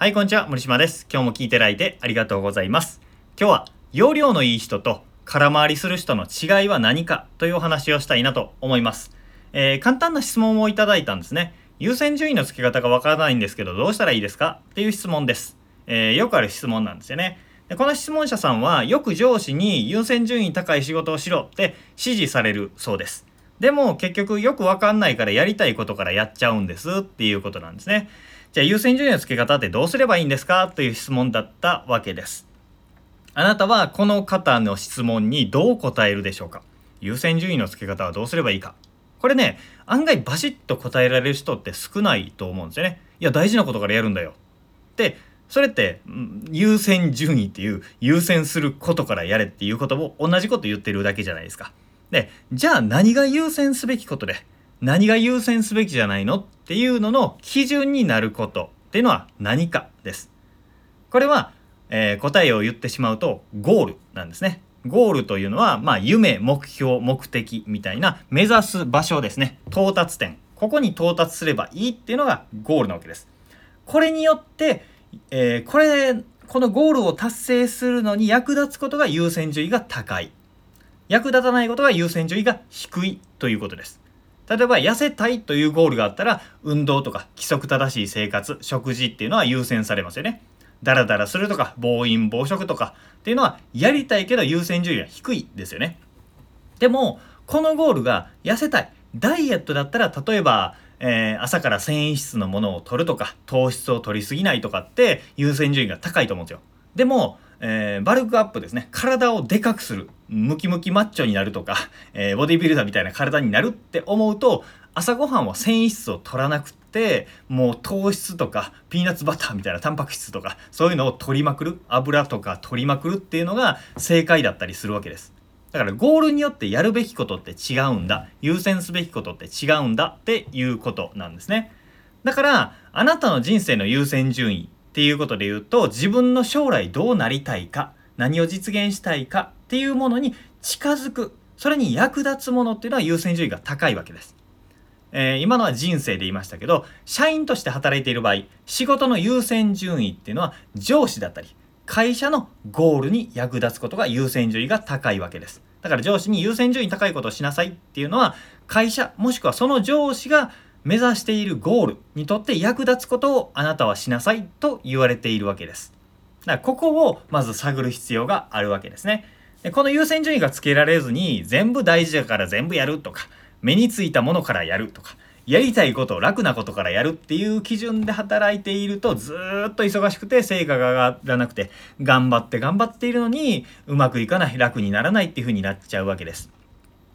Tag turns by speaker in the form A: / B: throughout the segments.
A: はい、こんにちは。森島です。今日も聞いていただいてありがとうございます。今日は、容量のいい人と空回りする人の違いは何かというお話をしたいなと思います。えー、簡単な質問をいただいたんですね。優先順位の付け方がわからないんですけど、どうしたらいいですかっていう質問です。えー、よくある質問なんですよね。でこの質問者さんは、よく上司に優先順位高い仕事をしろって指示されるそうです。でも結局よくわかんないからやりたいことからやっちゃうんですっていうことなんですね。じゃあ優先順位の付け方ってどうすればいいんですか？という質問だったわけです。あなたはこの方の質問にどう答えるでしょうか？優先順位の付け方はどうすればいいか？これね、案外バシッと答えられる人って少ないと思うんですよね。いや、大事なことからやるんだよ。で、それって、優先順位っていう優先することからやれっていうことを同じこと言ってるだけじゃないですか。で、じゃあ何が優先すべきことで、何が優先すべきじゃないの？っっていうのの基準になることっていうのは何かです。これは、えー、答えを言ってしまうとゴールなんですね。ゴールというのは、まあ、夢、目標、目的みたいな目指す場所ですね。到達点。ここに到達すればいいっていうのがゴールなわけです。これによって、えー、これ、このゴールを達成するのに役立つことが優先順位が高い。役立たないことが優先順位が低いということです。例えば痩せたいというゴールがあったら運動とか規則正しい生活食事っていうのは優先されますよね。ダラダラするとか暴飲暴食とかっていうのはやりたいけど優先順位は低いですよね。でもこのゴールが痩せたいダイエットだったら例えば、えー、朝から繊維質のものを取るとか糖質を取りすぎないとかって優先順位が高いと思うんですよ。でもえー、バルクアップですね。体をでかくする。ムキムキマッチョになるとか、えー、ボディビルダーみたいな体になるって思うと、朝ごはんは繊維質を取らなくて、もう糖質とか、ピーナッツバターみたいなタンパク質とか、そういうのを取りまくる。油とか取りまくるっていうのが正解だったりするわけです。だからゴールによってやるべきことって違うんだ。優先すべきことって違うんだっていうことなんですね。だから、あなたの人生の優先順位っていうことで言うと自分の将来どうなりたいか何を実現したいかっていうものに近づくそれに役立つものっていうのは優先順位が高いわけです。えー、今のは人生で言いましたけど社員として働いている場合仕事の優先順位っていうのは上司だったり会社のゴールに役立つことが優先順位が高いわけです。だから上司に優先順位高いことをしなさいっていうのは会社もしくはその上司が目指しているゴールにとって役立つことをあなたはしなさいと言われているわけです。だからここをまず探る必要があるわけですね。でこの優先順位がつけられずに全部大事だから全部やるとか目についたものからやるとかやりたいことを楽なことからやるっていう基準で働いているとずっと忙しくて成果が上がらなくて頑張って頑張っているのにうまくいかない楽にならないっていう風になっちゃうわけです。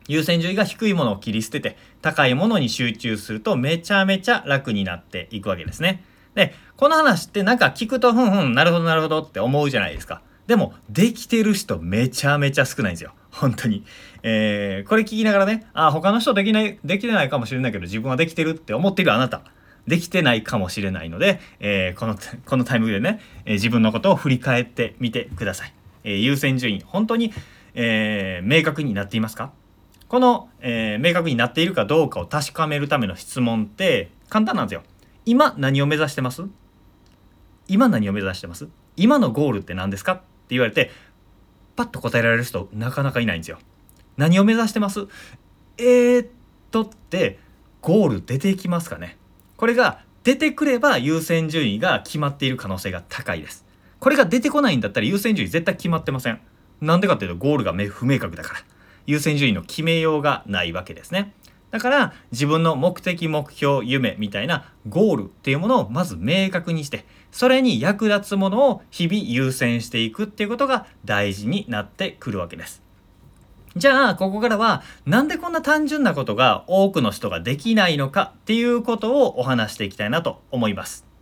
A: 優先順位が低いものを切り捨てて高いものに集中するとめちゃめちゃ楽になっていくわけですね。で、この話ってなんか聞くとふんふんなるほどなるほどって思うじゃないですか。でも、できてる人めちゃめちゃ少ないんですよ。本当に。えー、これ聞きながらね、あ、他の人できない、できてないかもしれないけど自分はできてるって思っているあなた。できてないかもしれないので、えー、この、このタイミングでね、えー、自分のことを振り返ってみてください。えー、優先順位、本当に、え明確になっていますか？この、えー、明確になっているかどうかを確かめるための質問って簡単なんですよ。今何を目指してます？今何を目指してます？今のゴールって何ですか？って言われてパッと答えられる人なかなかいないんですよ。何を目指してます？えー、っとってゴール出てきますかねこれが出てくれば優先順位が決まっている可能性が高いです。これが出てこないんだったら優先順位絶対決まってません。なんでかっていうとゴールが不明確だから。優先順位の決めようがないわけですね。だから自分の目的目標夢みたいなゴールっていうものをまず明確にしてそれに役立つものを日々優先していくっていうことが大事になってくるわけです。じゃあここからはなんでこんな単純なことが多くの人ができないのかっていうことをお話していきたいなと思います。